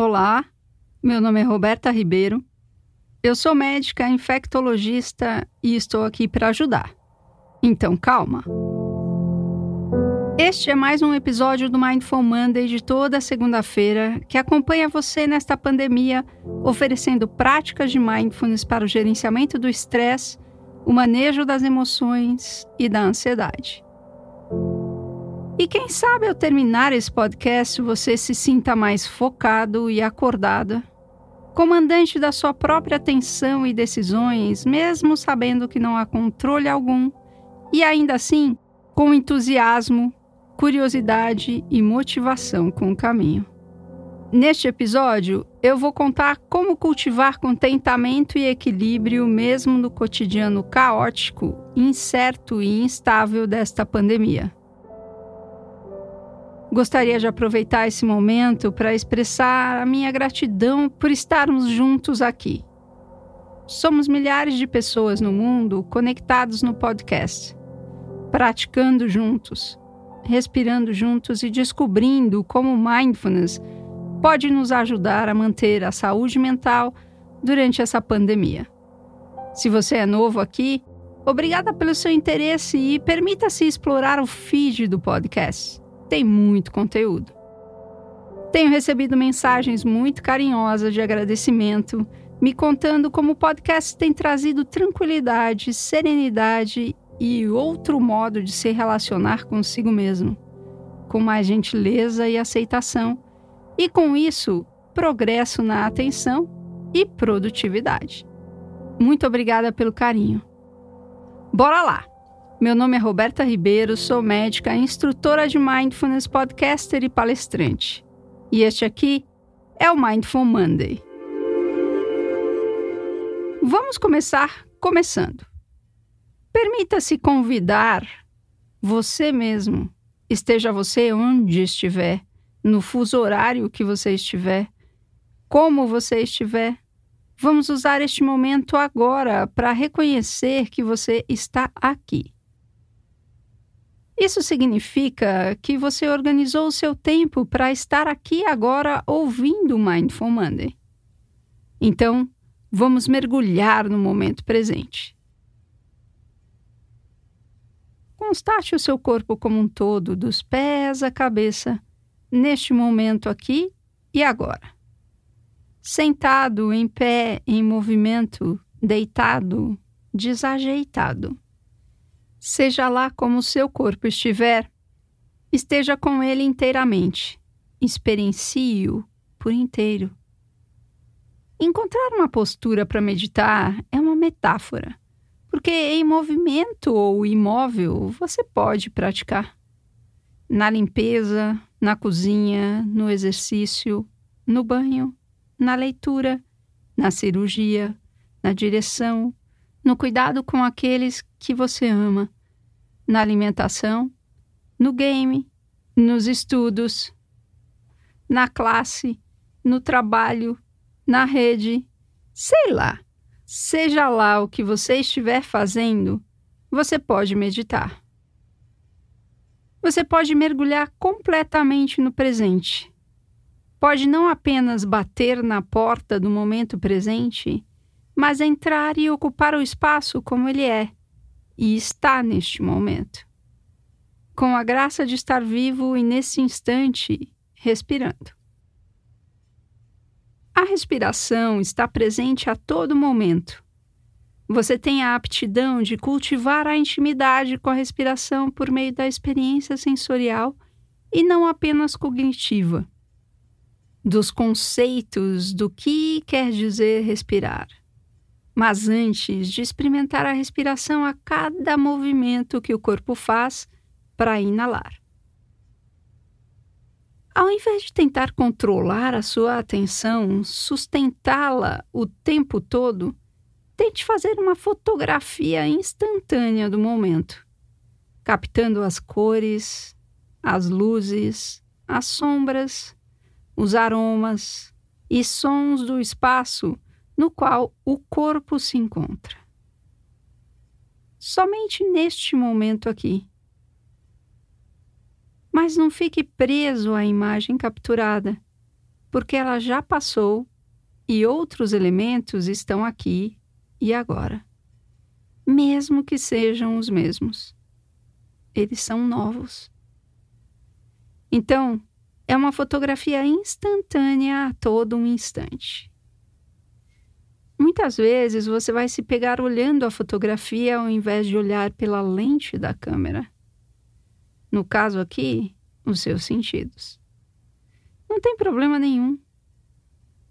Olá, meu nome é Roberta Ribeiro. Eu sou médica infectologista e estou aqui para ajudar. Então, calma. Este é mais um episódio do Mindful Monday de toda segunda-feira que acompanha você nesta pandemia, oferecendo práticas de mindfulness para o gerenciamento do estresse, o manejo das emoções e da ansiedade. E quem sabe ao terminar esse podcast você se sinta mais focado e acordada, comandante da sua própria atenção e decisões, mesmo sabendo que não há controle algum, e ainda assim com entusiasmo, curiosidade e motivação com o caminho. Neste episódio, eu vou contar como cultivar contentamento e equilíbrio mesmo no cotidiano caótico, incerto e instável desta pandemia. Gostaria de aproveitar esse momento para expressar a minha gratidão por estarmos juntos aqui. Somos milhares de pessoas no mundo conectados no podcast, praticando juntos, respirando juntos e descobrindo como mindfulness pode nos ajudar a manter a saúde mental durante essa pandemia. Se você é novo aqui, obrigada pelo seu interesse e permita-se explorar o feed do podcast tem muito conteúdo. Tenho recebido mensagens muito carinhosas de agradecimento, me contando como o podcast tem trazido tranquilidade, serenidade e outro modo de se relacionar consigo mesmo, com mais gentileza e aceitação, e com isso, progresso na atenção e produtividade. Muito obrigada pelo carinho. Bora lá! Meu nome é Roberta Ribeiro, sou médica, instrutora de Mindfulness, podcaster e palestrante. E este aqui é o Mindful Monday. Vamos começar começando. Permita-se convidar você mesmo, esteja você onde estiver, no fuso horário que você estiver, como você estiver. Vamos usar este momento agora para reconhecer que você está aqui isso significa que você organizou o seu tempo para estar aqui agora ouvindo o Mindful Monday. Então, vamos mergulhar no momento presente. Constate o seu corpo como um todo, dos pés à cabeça, neste momento aqui e agora. Sentado, em pé, em movimento, deitado, desajeitado. Seja lá como seu corpo estiver, esteja com ele inteiramente. Experiencie-o por inteiro. Encontrar uma postura para meditar é uma metáfora, porque em movimento ou imóvel você pode praticar. Na limpeza, na cozinha, no exercício, no banho, na leitura, na cirurgia, na direção, no cuidado com aqueles que você ama, na alimentação, no game, nos estudos, na classe, no trabalho, na rede, sei lá. Seja lá o que você estiver fazendo, você pode meditar. Você pode mergulhar completamente no presente. Pode não apenas bater na porta do momento presente, mas entrar e ocupar o espaço como ele é e está neste momento. Com a graça de estar vivo e nesse instante respirando. A respiração está presente a todo momento. Você tem a aptidão de cultivar a intimidade com a respiração por meio da experiência sensorial e não apenas cognitiva, dos conceitos do que quer dizer respirar mas antes de experimentar a respiração a cada movimento que o corpo faz para inalar. Ao invés de tentar controlar a sua atenção, sustentá-la o tempo todo, tente fazer uma fotografia instantânea do momento, captando as cores, as luzes, as sombras, os aromas e sons do espaço no qual o corpo se encontra. Somente neste momento aqui. Mas não fique preso à imagem capturada. porque ela já passou e outros elementos estão aqui e agora, mesmo que sejam os mesmos. Eles são novos. Então, é uma fotografia instantânea a todo um instante. Muitas vezes você vai se pegar olhando a fotografia ao invés de olhar pela lente da câmera. No caso aqui, os seus sentidos. Não tem problema nenhum.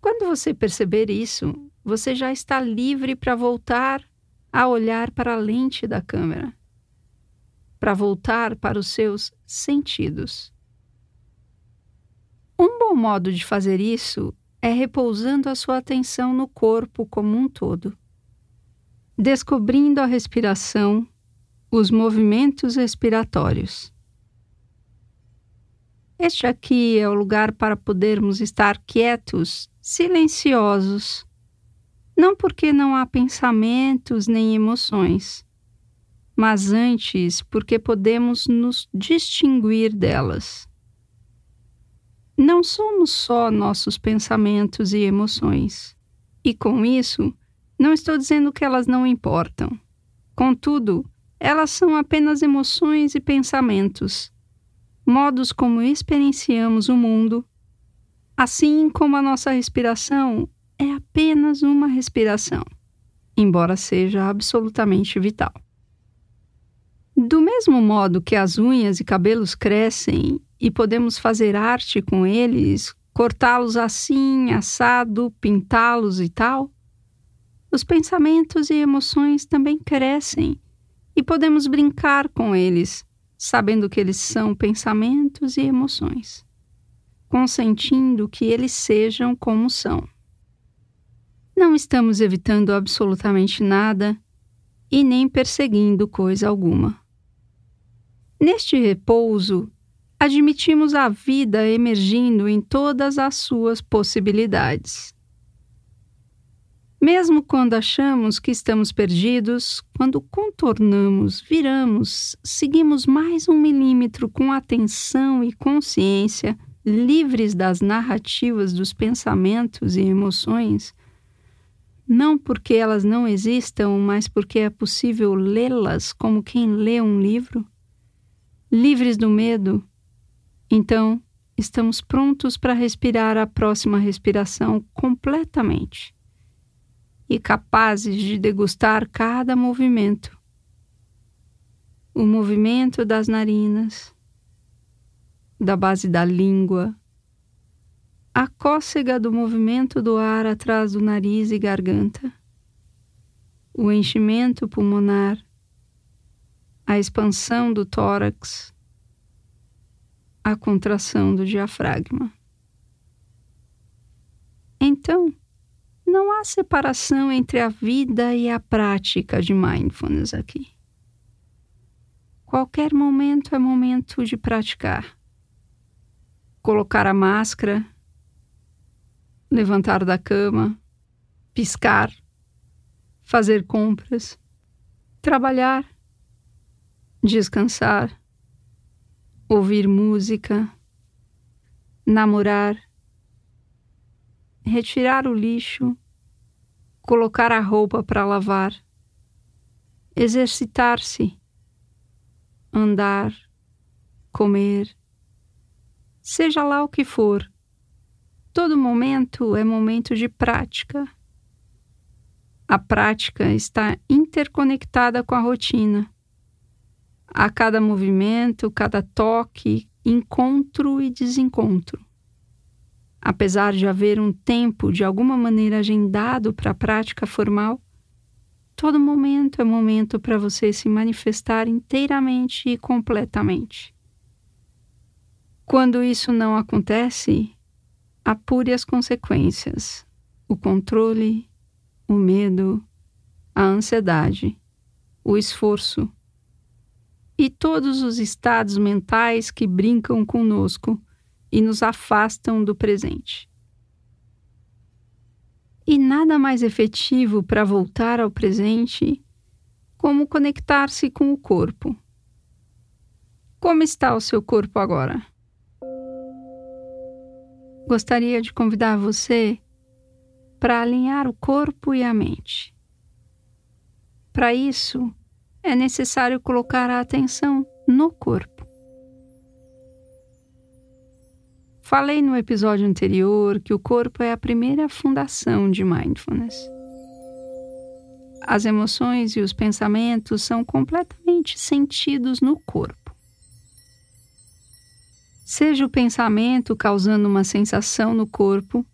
Quando você perceber isso, você já está livre para voltar a olhar para a lente da câmera, para voltar para os seus sentidos. Um bom modo de fazer isso é repousando a sua atenção no corpo como um todo, descobrindo a respiração, os movimentos respiratórios. Este aqui é o lugar para podermos estar quietos, silenciosos, não porque não há pensamentos nem emoções, mas antes porque podemos nos distinguir delas não somos só nossos pensamentos e emoções. E com isso, não estou dizendo que elas não importam. Contudo, elas são apenas emoções e pensamentos, modos como experienciamos o mundo, assim como a nossa respiração é apenas uma respiração, embora seja absolutamente vital. Do mesmo modo que as unhas e cabelos crescem e podemos fazer arte com eles, cortá-los assim, assado, pintá-los e tal, os pensamentos e emoções também crescem e podemos brincar com eles, sabendo que eles são pensamentos e emoções, consentindo que eles sejam como são. Não estamos evitando absolutamente nada e nem perseguindo coisa alguma. Neste repouso, admitimos a vida emergindo em todas as suas possibilidades. Mesmo quando achamos que estamos perdidos, quando contornamos, viramos, seguimos mais um milímetro com atenção e consciência, livres das narrativas dos pensamentos e emoções, não porque elas não existam, mas porque é possível lê-las como quem lê um livro, livres do medo, então, estamos prontos para respirar a próxima respiração completamente e capazes de degustar cada movimento. O movimento das narinas, da base da língua, a cócega do movimento do ar atrás do nariz e garganta, o enchimento pulmonar, a expansão do tórax a contração do diafragma. Então, não há separação entre a vida e a prática de mindfulness aqui. Qualquer momento é momento de praticar. Colocar a máscara, levantar da cama, piscar, fazer compras, trabalhar, descansar ouvir música, namorar, retirar o lixo, colocar a roupa para lavar, exercitar-se, andar, comer, seja lá o que for. Todo momento é momento de prática. A prática está interconectada com a rotina a cada movimento, cada toque, encontro e desencontro. Apesar de haver um tempo de alguma maneira agendado para a prática formal, todo momento é momento para você se manifestar inteiramente e completamente. Quando isso não acontece, apure as consequências, o controle, o medo, a ansiedade, o esforço e todos os estados mentais que brincam conosco e nos afastam do presente. E nada mais efetivo para voltar ao presente como conectar-se com o corpo. Como está o seu corpo agora? gostaria de convidar você para alinhar o corpo e a mente. Para isso, é necessário colocar a atenção no corpo. Falei no episódio anterior que o corpo é a primeira fundação de mindfulness. As emoções e os pensamentos são completamente sentidos no corpo. Seja o pensamento causando uma sensação no corpo,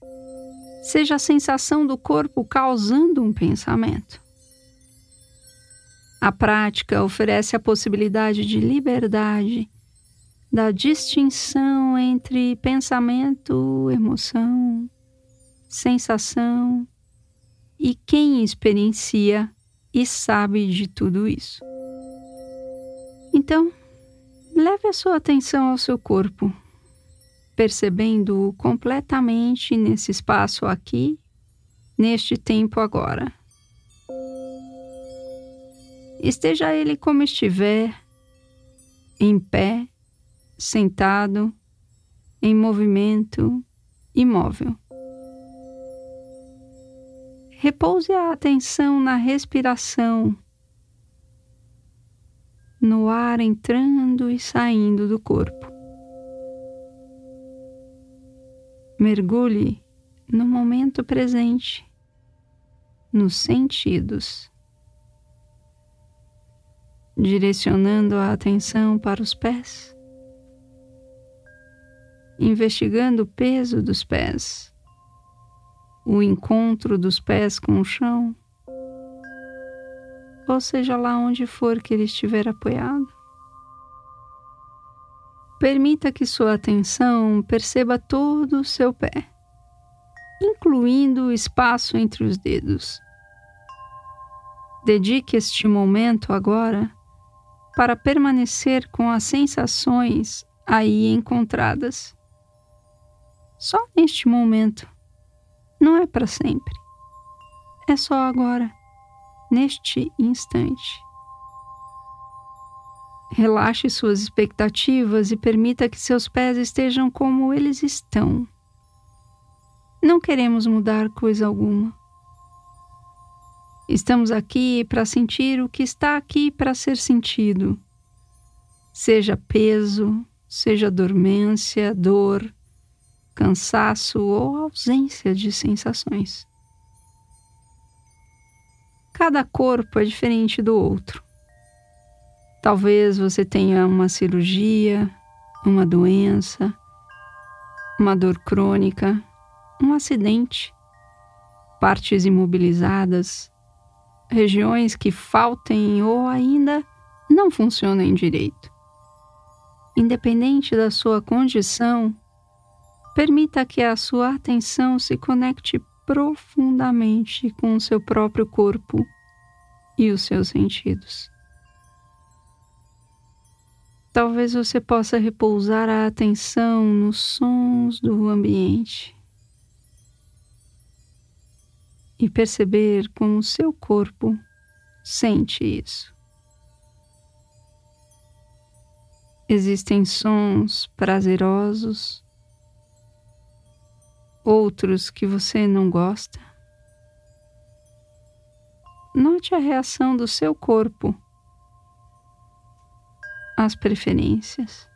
seja a sensação do corpo causando um pensamento. A prática oferece a possibilidade de liberdade, da distinção entre pensamento, emoção, sensação e quem experiencia e sabe de tudo isso. Então, leve a sua atenção ao seu corpo, percebendo-o completamente nesse espaço aqui, neste tempo agora. Esteja ele como estiver, em pé, sentado, em movimento, imóvel. Repouse a atenção na respiração, no ar entrando e saindo do corpo. Mergulhe no momento presente, nos sentidos direcionando a atenção para os pés, investigando o peso dos pés, o encontro dos pés com o chão, ou seja lá onde for que ele estiver apoiado. Permita que sua atenção perceba todo o seu pé, incluindo o espaço entre os dedos. Dedique este momento agora para permanecer com as sensações aí encontradas. Só neste momento. Não é para sempre. É só agora, neste instante. Relaxe suas expectativas e permita que seus pés estejam como eles estão. Não queremos mudar coisa alguma. Estamos aqui para sentir o que está aqui para ser sentido. Seja peso, seja dormência, dor, cansaço ou ausência de sensações. Cada corpo é diferente do outro. Talvez você tenha uma cirurgia, uma doença, uma dor crônica, um acidente, partes imobilizadas, regiões que faltem ou ainda não funcionem direito. Independente da sua condição, permita que a sua atenção se conecte profundamente com o seu próprio corpo e os seus sentidos. Talvez você possa repousar a atenção nos sons do ambiente e perceber como o seu corpo sente isso. Existem sons prazerosos, outros que você não gosta. Note a reação do seu corpo às preferências.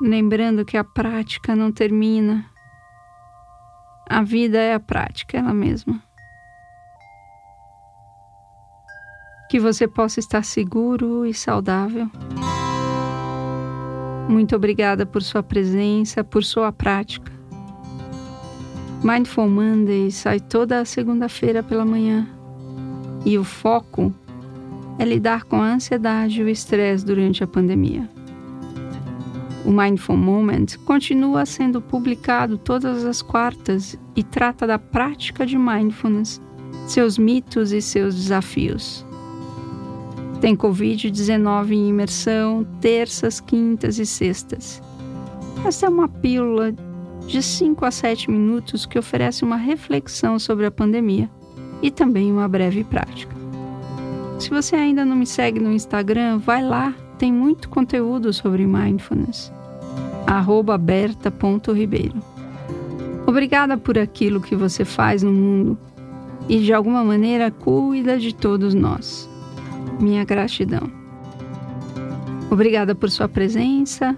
Lembrando que a prática não termina a vida é a prática, ela mesma. Que você possa estar seguro e saudável. Muito obrigada por sua presença, por sua prática. Mindful Monday sai toda segunda-feira pela manhã e o foco é lidar com a ansiedade e o estresse durante a pandemia. O Mindful Moment continua sendo publicado todas as quartas e trata da prática de mindfulness, seus mitos e seus desafios. Tem Covid-19 em imersão, terças, quintas e sextas. Esta é uma pílula de 5 a 7 minutos que oferece uma reflexão sobre a pandemia e também uma breve prática. Se você ainda não me segue no Instagram, vai lá, tem muito conteúdo sobre mindfulness. berta.ribeiro. Obrigada por aquilo que você faz no mundo e de alguma maneira cuida de todos nós. Minha gratidão. Obrigada por sua presença,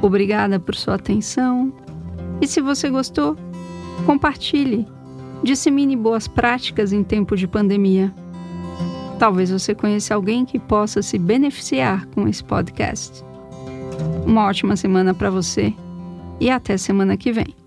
obrigada por sua atenção e se você gostou, compartilhe, dissemine boas práticas em tempo de pandemia. Talvez você conheça alguém que possa se beneficiar com esse podcast. Uma ótima semana para você e até semana que vem.